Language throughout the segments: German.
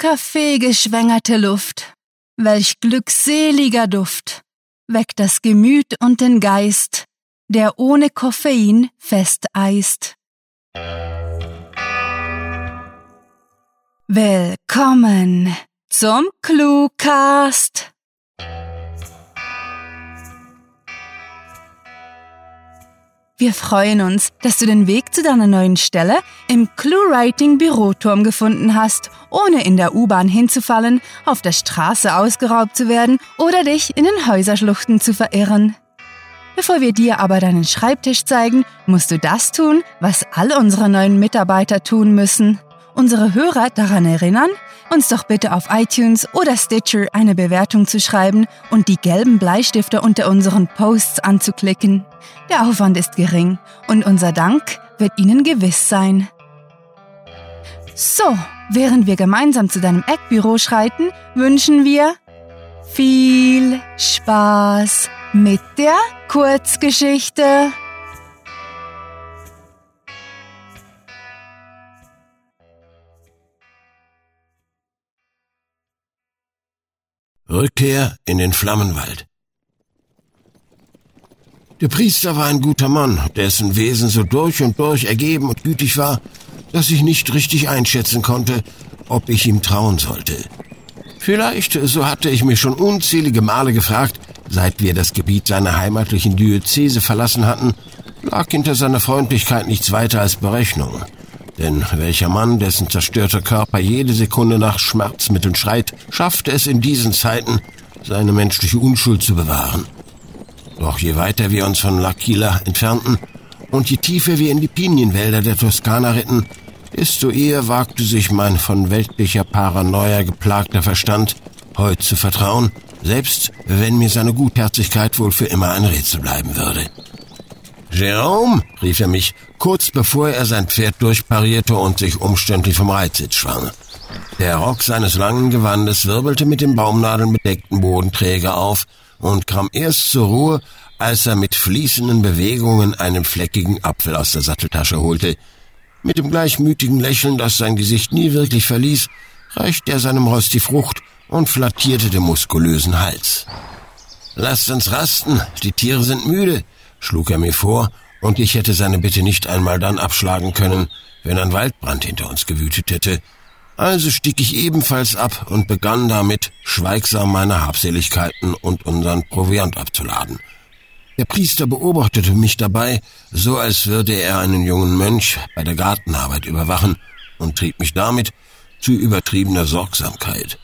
Kaffeegeschwängerte Luft, welch glückseliger Duft, weckt das Gemüt und den Geist, der ohne Koffein fest eist. Willkommen zum Cluecast. Wir freuen uns, dass du den Weg zu deiner neuen Stelle im ClueWriting Büroturm gefunden hast, ohne in der U-Bahn hinzufallen, auf der Straße ausgeraubt zu werden oder dich in den Häuserschluchten zu verirren. Bevor wir dir aber deinen Schreibtisch zeigen, musst du das tun, was all unsere neuen Mitarbeiter tun müssen. Unsere Hörer daran erinnern, uns doch bitte auf iTunes oder Stitcher eine Bewertung zu schreiben und die gelben Bleistifte unter unseren Posts anzuklicken. Der Aufwand ist gering und unser Dank wird Ihnen gewiss sein. So, während wir gemeinsam zu deinem Eckbüro schreiten, wünschen wir viel Spaß mit der Kurzgeschichte. Rückkehr in den Flammenwald. Der Priester war ein guter Mann, dessen Wesen so durch und durch ergeben und gütig war, dass ich nicht richtig einschätzen konnte, ob ich ihm trauen sollte. Vielleicht, so hatte ich mich schon unzählige Male gefragt, seit wir das Gebiet seiner heimatlichen Diözese verlassen hatten, lag hinter seiner Freundlichkeit nichts weiter als Berechnung. Denn welcher Mann, dessen zerstörter Körper jede Sekunde nach Schmerzmitteln schreit, schaffte es in diesen Zeiten, seine menschliche Unschuld zu bewahren? Doch je weiter wir uns von L'Aquila entfernten und je tiefer wir in die Pinienwälder der Toskana ritten, desto eher wagte sich mein von weltlicher Paranoia geplagter Verstand, heute zu vertrauen, selbst wenn mir seine Gutherzigkeit wohl für immer ein Rätsel bleiben würde. Jerome, rief er mich, kurz bevor er sein Pferd durchparierte und sich umständlich vom Reitsitz schwang. Der Rock seines langen Gewandes wirbelte mit den Baumnadeln bedeckten Boden träge auf und kam erst zur Ruhe, als er mit fließenden Bewegungen einen fleckigen Apfel aus der Satteltasche holte. Mit dem gleichmütigen Lächeln, das sein Gesicht nie wirklich verließ, reichte er seinem Rost die Frucht und flattierte den muskulösen Hals. Lasst uns rasten, die Tiere sind müde, schlug er mir vor, und ich hätte seine Bitte nicht einmal dann abschlagen können, wenn ein Waldbrand hinter uns gewütet hätte. Also stieg ich ebenfalls ab und begann damit, schweigsam meine Habseligkeiten und unseren Proviant abzuladen. Der Priester beobachtete mich dabei, so als würde er einen jungen Mönch bei der Gartenarbeit überwachen und trieb mich damit zu übertriebener Sorgsamkeit.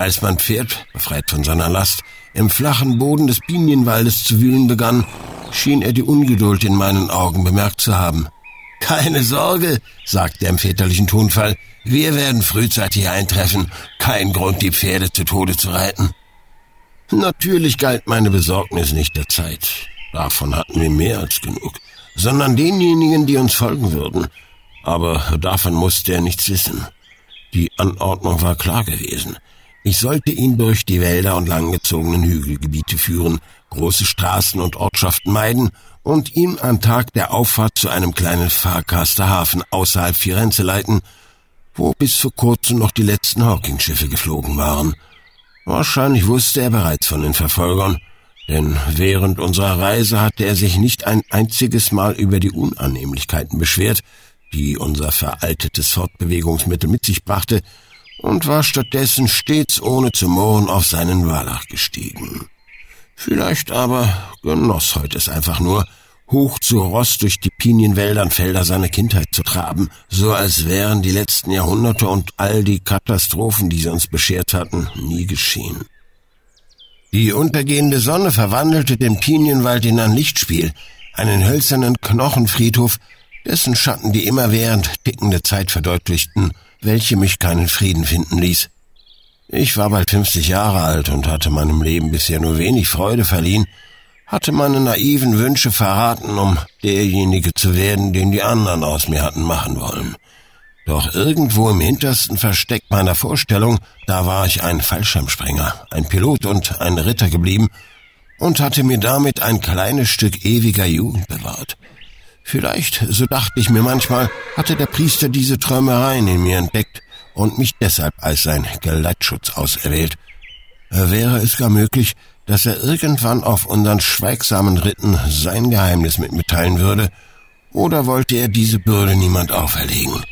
Als mein Pferd, befreit von seiner Last, im flachen Boden des Pinienwaldes zu wühlen begann, schien er die Ungeduld in meinen Augen bemerkt zu haben. Keine Sorge, sagte er im väterlichen Tonfall, wir werden frühzeitig eintreffen, kein Grund, die Pferde zu Tode zu reiten. Natürlich galt meine Besorgnis nicht der Zeit, davon hatten wir mehr als genug, sondern denjenigen, die uns folgen würden. Aber davon musste er nichts wissen. Die Anordnung war klar gewesen. Ich sollte ihn durch die Wälder und langgezogenen Hügelgebiete führen, große Straßen und Ortschaften meiden und ihn am Tag der Auffahrt zu einem kleinen Fahrkasterhafen außerhalb Firenze leiten, wo bis vor kurzem noch die letzten Hawking-Schiffe geflogen waren. Wahrscheinlich wusste er bereits von den Verfolgern, denn während unserer Reise hatte er sich nicht ein einziges Mal über die Unannehmlichkeiten beschwert, die unser veraltetes Fortbewegungsmittel mit sich brachte, und war stattdessen stets ohne zu murren auf seinen Wallach gestiegen. Vielleicht aber genoss heute es einfach nur, hoch zu Ross durch die Pinienwälder und Felder seiner Kindheit zu traben, so als wären die letzten Jahrhunderte und all die Katastrophen, die sie uns beschert hatten, nie geschehen. Die untergehende Sonne verwandelte den Pinienwald in ein Lichtspiel, einen hölzernen Knochenfriedhof, dessen Schatten die immerwährend tickende Zeit verdeutlichten, welche mich keinen Frieden finden ließ. Ich war bald 50 Jahre alt und hatte meinem Leben bisher nur wenig Freude verliehen, hatte meine naiven Wünsche verraten, um derjenige zu werden, den die anderen aus mir hatten machen wollen. Doch irgendwo im hintersten Versteck meiner Vorstellung, da war ich ein Fallschirmspringer, ein Pilot und ein Ritter geblieben und hatte mir damit ein kleines Stück ewiger Jugend bewahrt. Vielleicht, so dachte ich mir manchmal, hatte der Priester diese Träumereien in mir entdeckt und mich deshalb als sein Geleitschutz auserwählt. Wäre es gar möglich, dass er irgendwann auf unseren schweigsamen Ritten sein Geheimnis mit mir teilen würde, oder wollte er diese Bürde niemand auferlegen?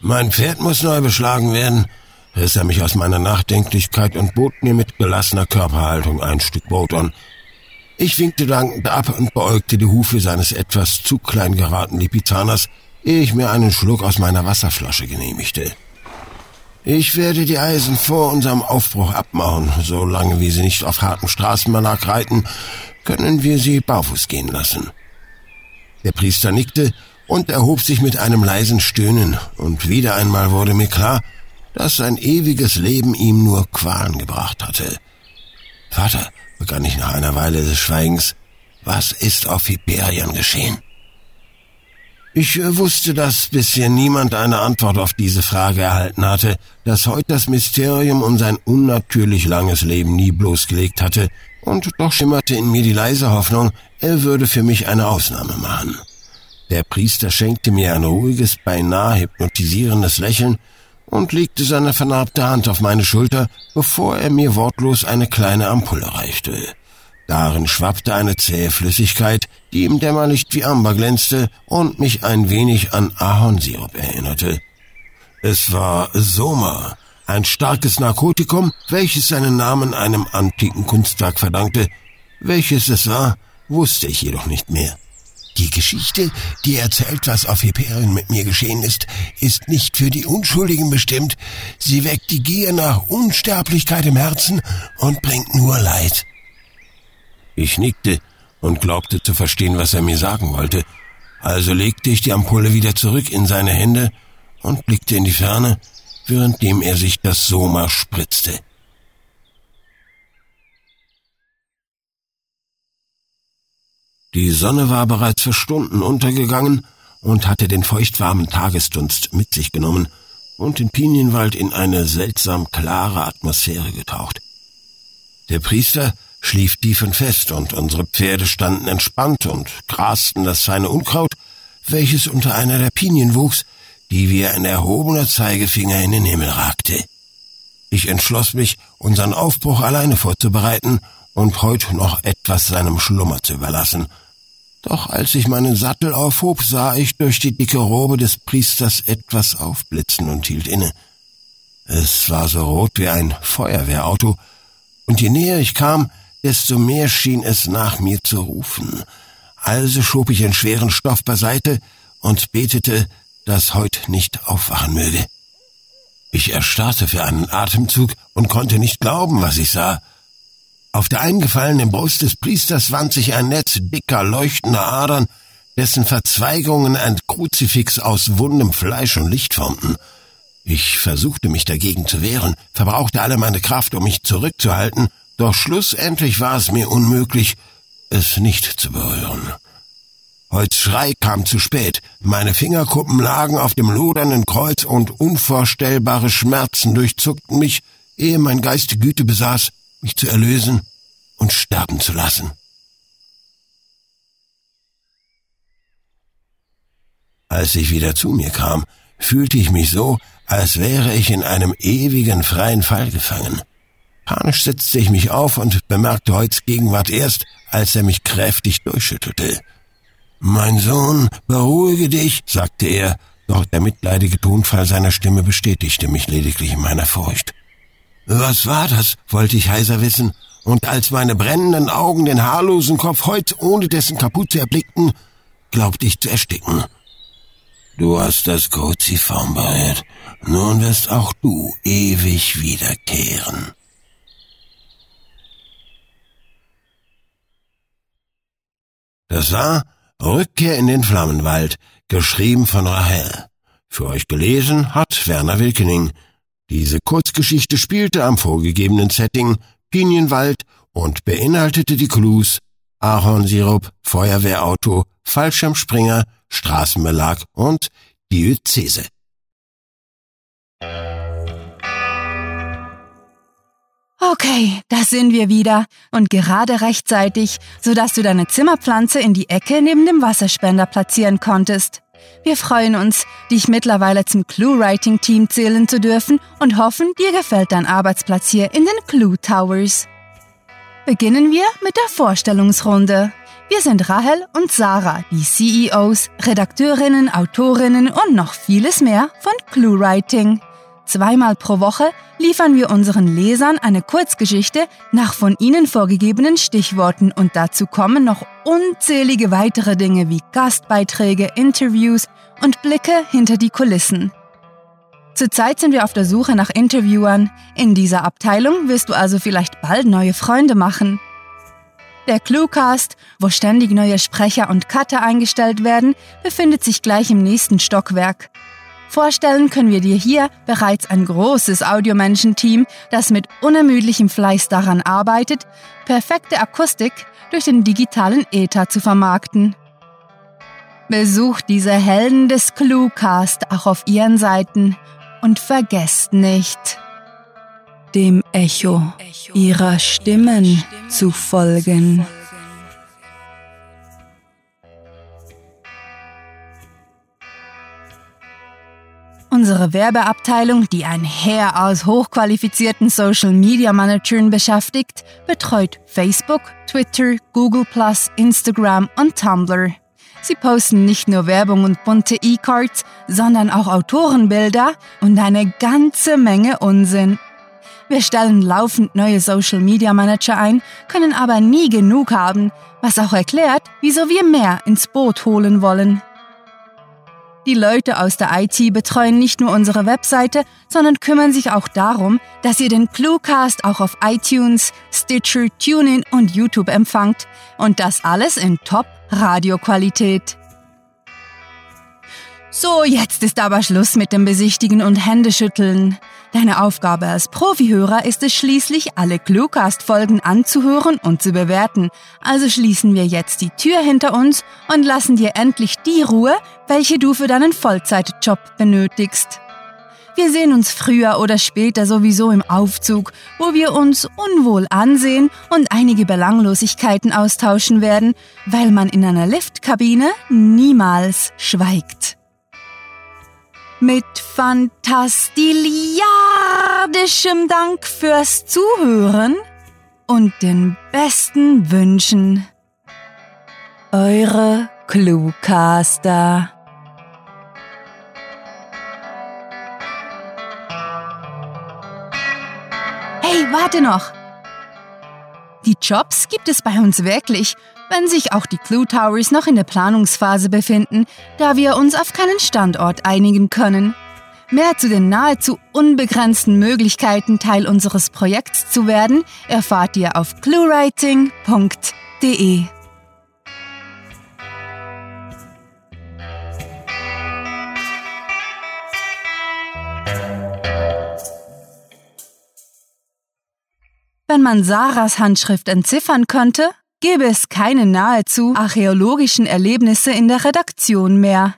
Mein Pferd muss neu beschlagen werden, riss er mich aus meiner Nachdenklichkeit und bot mir mit gelassener Körperhaltung ein Stück Brot an. Ich winkte dankend ab und beäugte die Hufe seines etwas zu klein geratenen Lipizzaners, ehe ich mir einen Schluck aus meiner Wasserflasche genehmigte. Ich werde die Eisen vor unserem Aufbruch abmachen. Solange wir sie nicht auf hartem Straßenbelag reiten, können wir sie barfuß gehen lassen. Der Priester nickte und erhob sich mit einem leisen Stöhnen, und wieder einmal wurde mir klar, dass sein ewiges Leben ihm nur Qualen gebracht hatte. Vater, begann ich nach einer Weile des Schweigens, was ist auf Hyperion geschehen? Ich äh, wusste, dass bisher niemand eine Antwort auf diese Frage erhalten hatte, dass heute das Mysterium um sein unnatürlich langes Leben nie bloßgelegt hatte, und doch schimmerte in mir die leise Hoffnung, er würde für mich eine Ausnahme machen. Der Priester schenkte mir ein ruhiges, beinahe hypnotisierendes Lächeln und legte seine vernarbte Hand auf meine Schulter, bevor er mir wortlos eine kleine Ampulle reichte. Darin schwappte eine zähe Flüssigkeit, die im Dämmerlicht wie Amber glänzte und mich ein wenig an Ahornsirup erinnerte. Es war Soma, ein starkes Narkotikum, welches seinen Namen einem antiken Kunstwerk verdankte. Welches es war, wusste ich jedoch nicht mehr. Die Geschichte, die erzählt, was auf Hyperion mit mir geschehen ist, ist nicht für die Unschuldigen bestimmt. Sie weckt die Gier nach Unsterblichkeit im Herzen und bringt nur Leid. Ich nickte und glaubte zu verstehen, was er mir sagen wollte. Also legte ich die Ampulle wieder zurück in seine Hände und blickte in die Ferne, währenddem er sich das Soma spritzte. Die Sonne war bereits vor Stunden untergegangen und hatte den feuchtwarmen Tagesdunst mit sich genommen und den Pinienwald in eine seltsam klare Atmosphäre getaucht. Der Priester schlief tief und fest, und unsere Pferde standen entspannt und grasten das feine Unkraut, welches unter einer der Pinien wuchs, die wie ein erhobener Zeigefinger in den Himmel ragte. Ich entschloss mich, unseren Aufbruch alleine vorzubereiten und heute noch etwas seinem Schlummer zu überlassen. Doch als ich meinen Sattel aufhob, sah ich durch die dicke Robe des Priesters etwas aufblitzen und hielt inne. Es war so rot wie ein Feuerwehrauto, und je näher ich kam, desto mehr schien es nach mir zu rufen. Also schob ich den schweren Stoff beiseite und betete, dass heut nicht aufwachen möge. Ich erstarrte für einen Atemzug und konnte nicht glauben, was ich sah. Auf der eingefallenen Brust des Priesters wand sich ein Netz dicker, leuchtender Adern, dessen Verzweigungen ein Kruzifix aus wundem Fleisch und Licht formten. Ich versuchte mich dagegen zu wehren, verbrauchte alle meine Kraft, um mich zurückzuhalten, doch schlussendlich war es mir unmöglich, es nicht zu berühren. Holz Schrei kam zu spät. Meine Fingerkuppen lagen auf dem lodernden Kreuz und unvorstellbare Schmerzen durchzuckten mich, ehe mein Geist Güte besaß, mich zu erlösen und sterben zu lassen. Als ich wieder zu mir kam, fühlte ich mich so, als wäre ich in einem ewigen freien Fall gefangen. Panisch setzte ich mich auf und bemerkte Heutz Gegenwart erst, als er mich kräftig durchschüttelte. Mein Sohn, beruhige dich, sagte er, doch der mitleidige Tonfall seiner Stimme bestätigte mich lediglich in meiner Furcht. Was war das? wollte ich heiser wissen, und als meine brennenden Augen den haarlosen Kopf Heutz ohne dessen Kapuze erblickten, glaubte ich zu ersticken. Du hast das Kruziform berührt, nun wirst auch du ewig wiederkehren. Das war Rückkehr in den Flammenwald, geschrieben von Rahel. Für euch gelesen hat Werner Wilkening. Diese Kurzgeschichte spielte am vorgegebenen Setting Pinienwald und beinhaltete die Clues Ahornsirup, Feuerwehrauto, Fallschirmspringer, Straßenbelag und Diözese. Okay, da sind wir wieder. Und gerade rechtzeitig, sodass du deine Zimmerpflanze in die Ecke neben dem Wasserspender platzieren konntest. Wir freuen uns, dich mittlerweile zum Clue-Writing-Team zählen zu dürfen und hoffen, dir gefällt dein Arbeitsplatz hier in den Clue Towers. Beginnen wir mit der Vorstellungsrunde. Wir sind Rahel und Sarah, die CEOs, Redakteurinnen, Autorinnen und noch vieles mehr von ClueWriting. Zweimal pro Woche liefern wir unseren Lesern eine Kurzgeschichte nach von ihnen vorgegebenen Stichworten und dazu kommen noch unzählige weitere Dinge wie Gastbeiträge, Interviews und Blicke hinter die Kulissen. Zurzeit sind wir auf der Suche nach Interviewern. In dieser Abteilung wirst du also vielleicht bald neue Freunde machen. Der Cluecast, wo ständig neue Sprecher und Cutter eingestellt werden, befindet sich gleich im nächsten Stockwerk. Vorstellen können wir dir hier bereits ein großes Audiomenschen-Team, das mit unermüdlichem Fleiß daran arbeitet, perfekte Akustik durch den digitalen Äther zu vermarkten. Besucht diese Helden des Cluecast auch auf ihren Seiten und vergesst nicht, dem Echo ihrer Stimmen zu folgen. Unsere Werbeabteilung, die ein Heer aus hochqualifizierten Social Media Managern beschäftigt, betreut Facebook, Twitter, Google Instagram und Tumblr. Sie posten nicht nur Werbung und bunte E-Cards, sondern auch Autorenbilder und eine ganze Menge Unsinn wir stellen laufend neue Social Media Manager ein, können aber nie genug haben, was auch erklärt, wieso wir mehr ins Boot holen wollen. Die Leute aus der IT betreuen nicht nur unsere Webseite, sondern kümmern sich auch darum, dass ihr den Cluecast auch auf iTunes, Stitcher, TuneIn und YouTube empfangt. Und das alles in Top-Radioqualität. So, jetzt ist aber Schluss mit dem Besichtigen und Händeschütteln. Deine Aufgabe als Profihörer ist es schließlich, alle Cluecast-Folgen anzuhören und zu bewerten. Also schließen wir jetzt die Tür hinter uns und lassen dir endlich die Ruhe, welche du für deinen Vollzeitjob benötigst. Wir sehen uns früher oder später sowieso im Aufzug, wo wir uns unwohl ansehen und einige Belanglosigkeiten austauschen werden, weil man in einer Liftkabine niemals schweigt mit fantastiliardischem Dank fürs Zuhören und den besten Wünschen. Eure Cluecaster. Hey, warte noch! Die Jobs gibt es bei uns wirklich wenn sich auch die Clue Towers noch in der Planungsphase befinden, da wir uns auf keinen Standort einigen können. Mehr zu den nahezu unbegrenzten Möglichkeiten, Teil unseres Projekts zu werden, erfahrt ihr auf cluewriting.de. Wenn man Sarahs Handschrift entziffern könnte, gäbe es keine nahezu archäologischen Erlebnisse in der Redaktion mehr.